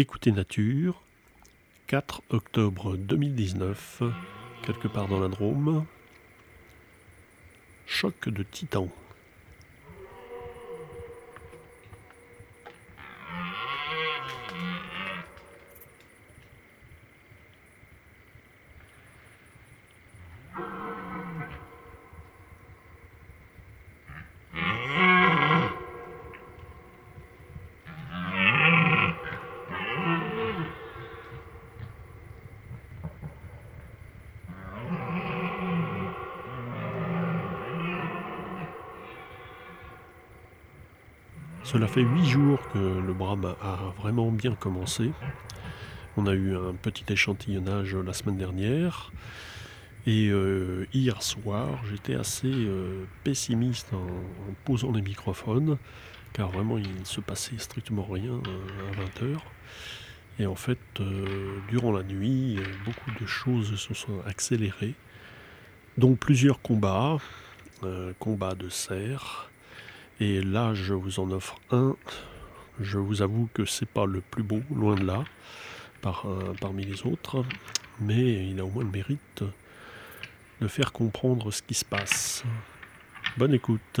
Écoutez Nature, 4 octobre 2019, quelque part dans la Drôme. Choc de titan. Cela fait huit jours que le brame a vraiment bien commencé. On a eu un petit échantillonnage la semaine dernière. Et euh, hier soir, j'étais assez euh, pessimiste en, posant les microphones, car vraiment il ne se passait strictement rien euh, à 20h. Et en fait, durant la nuit, beaucoup de choses se sont accélérées, dont plusieurs combats, combats de cerfs, et là, je vous en offre un. Je vous avoue que c'est pas le plus beau, loin de là, parmi les autres, mais il a au moins le mérite de faire comprendre ce qui se passe. Bonne écoute.